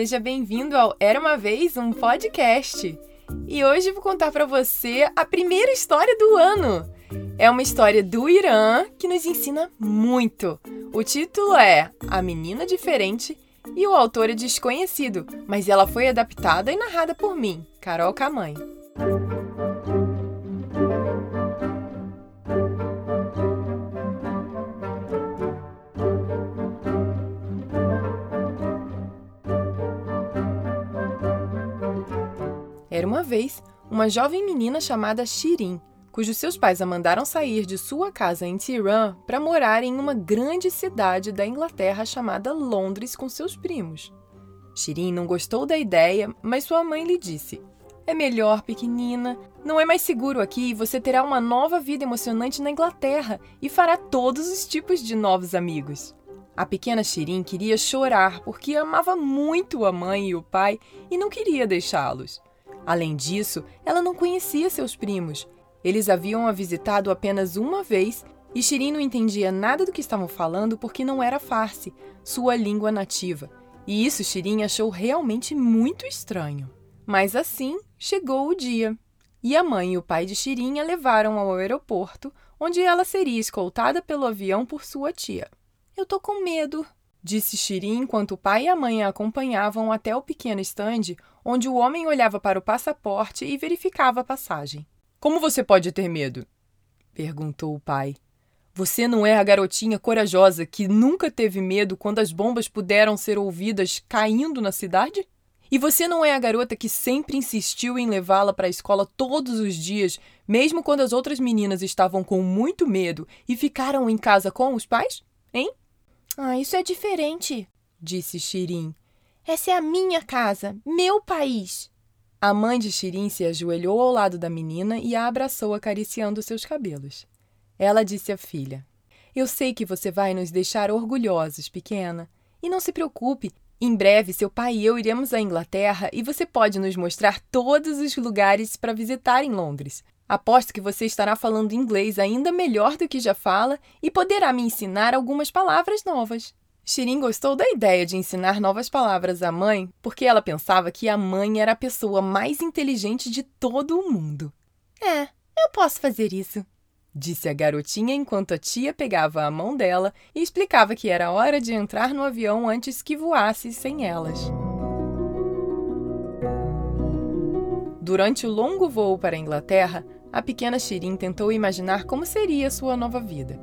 seja bem-vindo ao Era uma vez um podcast. E hoje vou contar para você a primeira história do ano. É uma história do Irã que nos ensina muito. O título é A Menina Diferente e o autor é desconhecido, mas ela foi adaptada e narrada por mim, Carol Camãe. Uma vez uma jovem menina chamada Shirin, cujos seus pais a mandaram sair de sua casa em Tirã para morar em uma grande cidade da Inglaterra chamada Londres com seus primos. Shirin não gostou da ideia, mas sua mãe lhe disse: É melhor, pequenina. Não é mais seguro aqui e você terá uma nova vida emocionante na Inglaterra e fará todos os tipos de novos amigos. A pequena Shirin queria chorar porque amava muito a mãe e o pai e não queria deixá-los. Além disso, ela não conhecia seus primos. Eles haviam a visitado apenas uma vez e Shirin não entendia nada do que estavam falando porque não era Farsi, sua língua nativa. E isso Shirin achou realmente muito estranho. Mas assim chegou o dia. E a mãe e o pai de Shirin a levaram ao aeroporto, onde ela seria escoltada pelo avião por sua tia. Eu tô com medo, disse Shirin enquanto o pai e a mãe a acompanhavam até o pequeno estande, onde o homem olhava para o passaporte e verificava a passagem. Como você pode ter medo? perguntou o pai. Você não é a garotinha corajosa que nunca teve medo quando as bombas puderam ser ouvidas caindo na cidade? E você não é a garota que sempre insistiu em levá-la para a escola todos os dias, mesmo quando as outras meninas estavam com muito medo e ficaram em casa com os pais? Hein? Ah, isso é diferente, disse Shirin. Essa é a minha casa, meu país. A mãe de Shirin se ajoelhou ao lado da menina e a abraçou acariciando seus cabelos. Ela disse à filha: Eu sei que você vai nos deixar orgulhosos, pequena. E não se preocupe, em breve seu pai e eu iremos à Inglaterra e você pode nos mostrar todos os lugares para visitar em Londres. Aposto que você estará falando inglês ainda melhor do que já fala e poderá me ensinar algumas palavras novas. Shirin gostou da ideia de ensinar novas palavras à mãe porque ela pensava que a mãe era a pessoa mais inteligente de todo o mundo. É, eu posso fazer isso, disse a garotinha enquanto a tia pegava a mão dela e explicava que era hora de entrar no avião antes que voasse sem elas. Durante o longo voo para a Inglaterra, a pequena Shirin tentou imaginar como seria sua nova vida.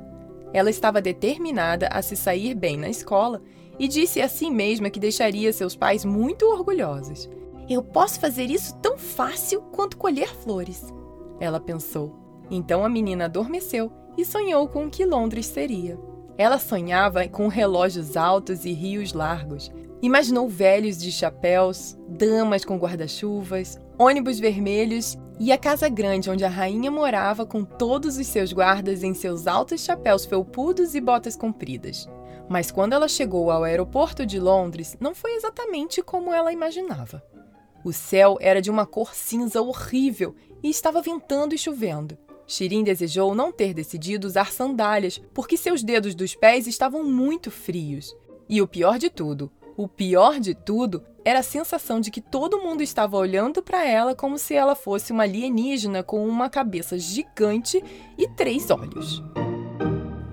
Ela estava determinada a se sair bem na escola e disse a si mesma que deixaria seus pais muito orgulhosos. Eu posso fazer isso tão fácil quanto colher flores. Ela pensou. Então a menina adormeceu e sonhou com o que Londres seria. Ela sonhava com relógios altos e rios largos. Imaginou velhos de chapéus, damas com guarda-chuvas, ônibus vermelhos e a casa grande onde a rainha morava com todos os seus guardas em seus altos chapéus felpudos e botas compridas. Mas quando ela chegou ao aeroporto de Londres, não foi exatamente como ela imaginava. O céu era de uma cor cinza horrível e estava ventando e chovendo. Shirin desejou não ter decidido usar sandálias, porque seus dedos dos pés estavam muito frios. E o pior de tudo, o pior de tudo era a sensação de que todo mundo estava olhando para ela como se ela fosse uma alienígena com uma cabeça gigante e três olhos.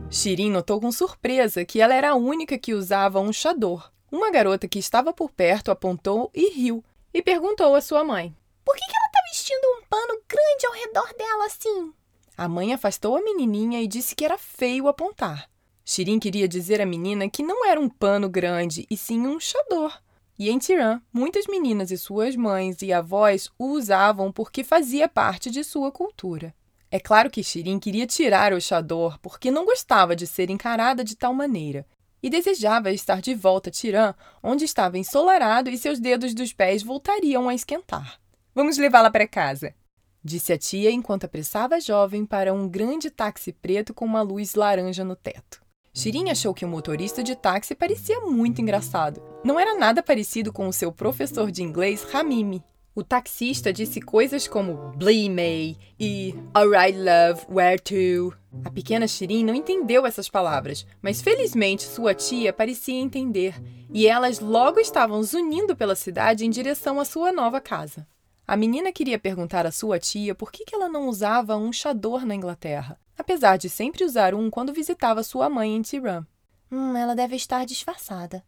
Shirin notou com surpresa que ela era a única que usava um chador. Uma garota que estava por perto apontou e riu e perguntou à sua mãe: Por que, que ela está vestindo um pano grande ao redor dela assim? A mãe afastou a menininha e disse que era feio apontar. Shirin queria dizer à menina que não era um pano grande, e sim um chador. E em Tirã, muitas meninas e suas mães e avós o usavam porque fazia parte de sua cultura. É claro que Shirin queria tirar o chador porque não gostava de ser encarada de tal maneira e desejava estar de volta a Tirã, onde estava ensolarado e seus dedos dos pés voltariam a esquentar. Vamos levá-la para casa, disse a tia enquanto apressava a jovem para um grande táxi preto com uma luz laranja no teto. Shirin achou que o motorista de táxi parecia muito engraçado. Não era nada parecido com o seu professor de inglês, Ramimi. O taxista disse coisas como Blee May e Alright Love, Where to? A pequena Shirin não entendeu essas palavras, mas felizmente sua tia parecia entender, e elas logo estavam zunindo pela cidade em direção à sua nova casa. A menina queria perguntar à sua tia por que ela não usava um chador na Inglaterra, apesar de sempre usar um quando visitava sua mãe em Tirã. Hum, ela deve estar disfarçada,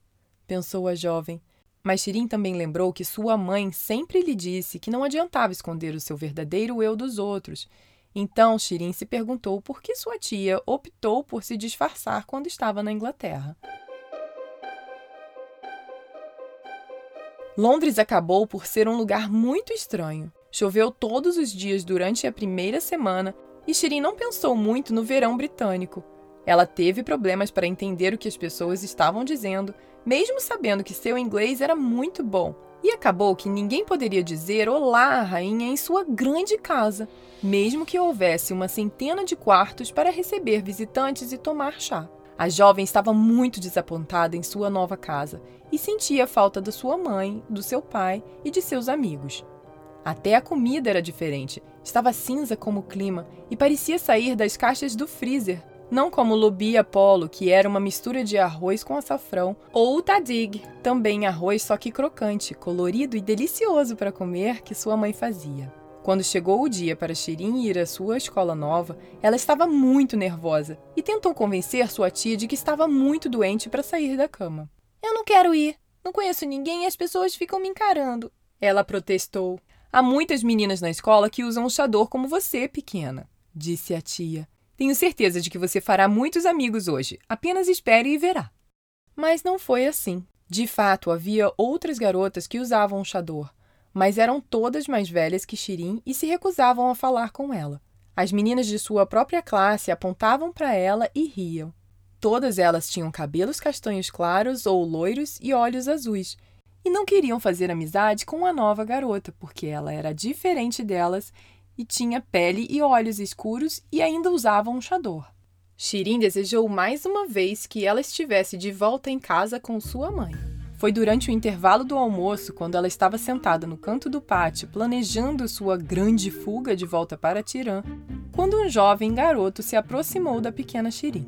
pensou a jovem. Mas Shirin também lembrou que sua mãe sempre lhe disse que não adiantava esconder o seu verdadeiro eu dos outros. Então Shirin se perguntou por que sua tia optou por se disfarçar quando estava na Inglaterra. Londres acabou por ser um lugar muito estranho. Choveu todos os dias durante a primeira semana e Shirin não pensou muito no verão britânico. Ela teve problemas para entender o que as pessoas estavam dizendo, mesmo sabendo que seu inglês era muito bom. E acabou que ninguém poderia dizer olá à rainha em sua grande casa, mesmo que houvesse uma centena de quartos para receber visitantes e tomar chá. A jovem estava muito desapontada em sua nova casa e sentia falta da sua mãe, do seu pai e de seus amigos. Até a comida era diferente, estava cinza como o clima e parecia sair das caixas do freezer, não como o lobi apolo, que era uma mistura de arroz com açafrão, ou o tadig, também arroz só que crocante, colorido e delicioso para comer que sua mãe fazia. Quando chegou o dia para Shirin ir à sua escola nova, ela estava muito nervosa e tentou convencer sua tia de que estava muito doente para sair da cama. Eu não quero ir. Não conheço ninguém e as pessoas ficam me encarando. Ela protestou. Há muitas meninas na escola que usam o chador como você, pequena, disse a tia. Tenho certeza de que você fará muitos amigos hoje. Apenas espere e verá. Mas não foi assim. De fato, havia outras garotas que usavam o chador, mas eram todas mais velhas que Shirin e se recusavam a falar com ela. As meninas de sua própria classe apontavam para ela e riam. Todas elas tinham cabelos castanhos claros ou loiros e olhos azuis, e não queriam fazer amizade com a nova garota, porque ela era diferente delas e tinha pele e olhos escuros e ainda usava um chador. Shirin desejou mais uma vez que ela estivesse de volta em casa com sua mãe. Foi durante o intervalo do almoço, quando ela estava sentada no canto do pátio, planejando sua grande fuga de volta para Tirã, quando um jovem garoto se aproximou da pequena Shirin.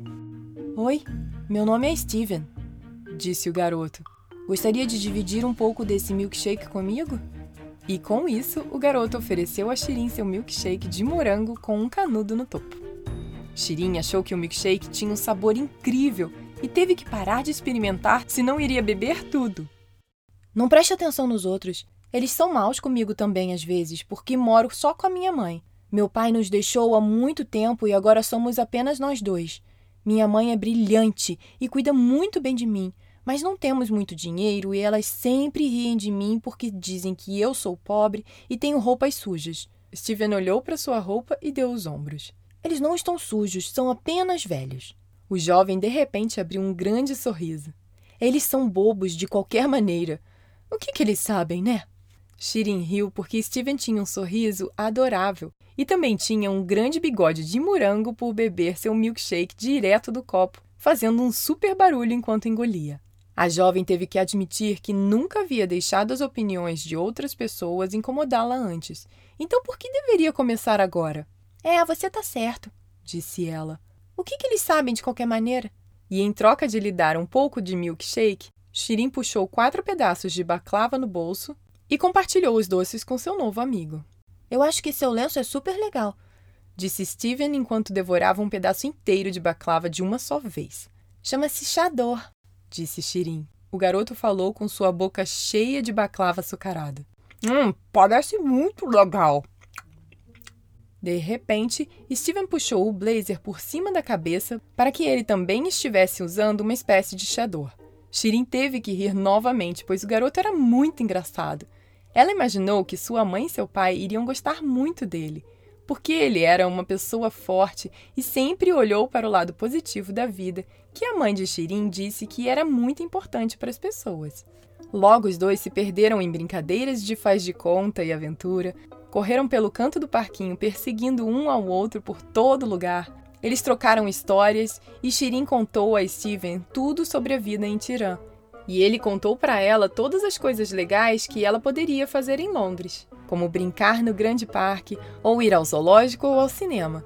Oi, meu nome é Steven, disse o garoto. Gostaria de dividir um pouco desse milkshake comigo? E com isso, o garoto ofereceu a Shirin seu milkshake de morango com um canudo no topo. Shirin achou que o milkshake tinha um sabor incrível e teve que parar de experimentar, senão iria beber tudo. Não preste atenção nos outros. Eles são maus comigo também às vezes, porque moro só com a minha mãe. Meu pai nos deixou há muito tempo e agora somos apenas nós dois. Minha mãe é brilhante e cuida muito bem de mim, mas não temos muito dinheiro e elas sempre riem de mim porque dizem que eu sou pobre e tenho roupas sujas. Steven olhou para sua roupa e deu os ombros. Eles não estão sujos, são apenas velhos. O jovem de repente abriu um grande sorriso. Eles são bobos de qualquer maneira. O que, que eles sabem, né? Shirin riu porque Steven tinha um sorriso adorável e também tinha um grande bigode de morango por beber seu milkshake direto do copo, fazendo um super barulho enquanto engolia. A jovem teve que admitir que nunca havia deixado as opiniões de outras pessoas incomodá-la antes. Então por que deveria começar agora? É, você tá certo, disse ela. O que, que eles sabem de qualquer maneira? E em troca de lhe dar um pouco de milkshake, Shirin puxou quatro pedaços de baklava no bolso e compartilhou os doces com seu novo amigo. Eu acho que seu lenço é super legal, disse Steven enquanto devorava um pedaço inteiro de baklava de uma só vez. Chama-se chador, disse Shirin. O garoto falou com sua boca cheia de baklava açucarada. Hum, parece muito legal, de repente, Steven puxou o blazer por cima da cabeça para que ele também estivesse usando uma espécie de chador. Shirin teve que rir novamente, pois o garoto era muito engraçado. Ela imaginou que sua mãe e seu pai iriam gostar muito dele, porque ele era uma pessoa forte e sempre olhou para o lado positivo da vida, que a mãe de Shirin disse que era muito importante para as pessoas. Logo, os dois se perderam em brincadeiras de faz de conta e aventura, correram pelo canto do parquinho perseguindo um ao outro por todo lugar. Eles trocaram histórias e Shirin contou a Steven tudo sobre a vida em Tirã. E ele contou para ela todas as coisas legais que ela poderia fazer em Londres, como brincar no grande parque ou ir ao zoológico ou ao cinema.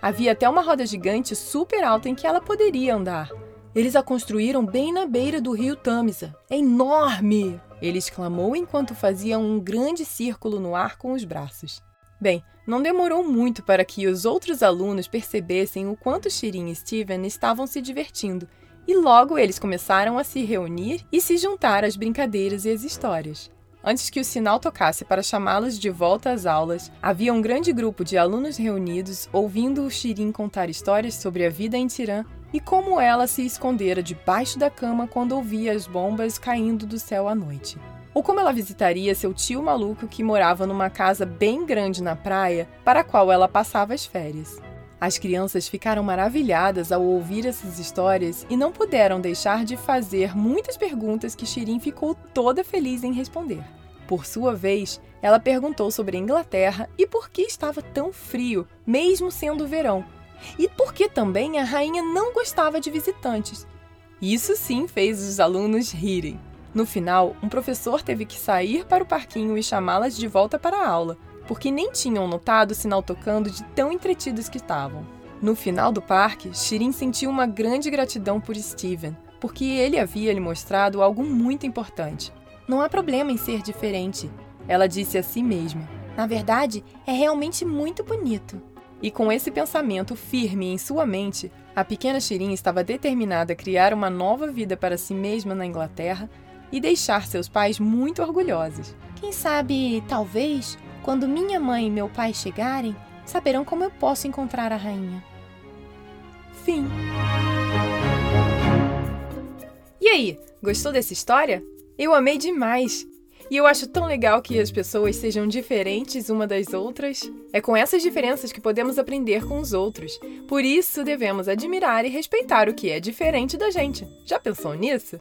Havia até uma roda gigante super alta em que ela poderia andar. Eles a construíram bem na beira do rio Tamisa. É enorme! Ele exclamou enquanto fazia um grande círculo no ar com os braços. Bem, não demorou muito para que os outros alunos percebessem o quanto Shirin e Steven estavam se divertindo, e logo eles começaram a se reunir e se juntar às brincadeiras e às histórias. Antes que o sinal tocasse para chamá-los de volta às aulas, havia um grande grupo de alunos reunidos ouvindo o Shirin contar histórias sobre a vida em Tirã e como ela se escondera debaixo da cama quando ouvia as bombas caindo do céu à noite. Ou como ela visitaria seu tio maluco que morava numa casa bem grande na praia para a qual ela passava as férias. As crianças ficaram maravilhadas ao ouvir essas histórias e não puderam deixar de fazer muitas perguntas que Shirin ficou toda feliz em responder. Por sua vez, ela perguntou sobre a Inglaterra e por que estava tão frio, mesmo sendo verão, e por que também a rainha não gostava de visitantes. Isso sim fez os alunos rirem. No final, um professor teve que sair para o parquinho e chamá-las de volta para a aula porque nem tinham notado o sinal tocando de tão entretidos que estavam. No final do parque, Shirin sentiu uma grande gratidão por Steven, porque ele havia lhe mostrado algo muito importante. Não há problema em ser diferente, ela disse a si mesma. Na verdade, é realmente muito bonito. E com esse pensamento firme em sua mente, a pequena Shirin estava determinada a criar uma nova vida para si mesma na Inglaterra e deixar seus pais muito orgulhosos. Quem sabe, talvez, quando minha mãe e meu pai chegarem, saberão como eu posso encontrar a rainha. Fim. E aí, gostou dessa história? Eu amei demais! E eu acho tão legal que as pessoas sejam diferentes uma das outras. É com essas diferenças que podemos aprender com os outros. Por isso, devemos admirar e respeitar o que é diferente da gente. Já pensou nisso?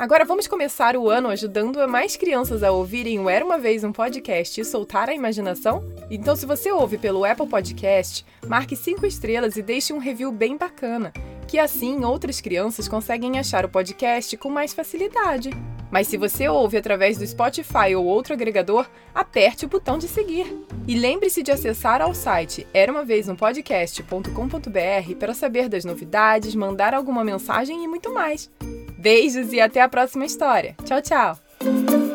Agora vamos começar o ano ajudando mais crianças a ouvirem o Era uma Vez um Podcast e soltar a imaginação? Então, se você ouve pelo Apple Podcast, marque 5 estrelas e deixe um review bem bacana, que assim outras crianças conseguem achar o podcast com mais facilidade. Mas se você ouve através do Spotify ou outro agregador, aperte o botão de seguir. E lembre-se de acessar ao site era uma vez um podcast.com.br para saber das novidades, mandar alguma mensagem e muito mais. Beijos e até a próxima história. Tchau, tchau!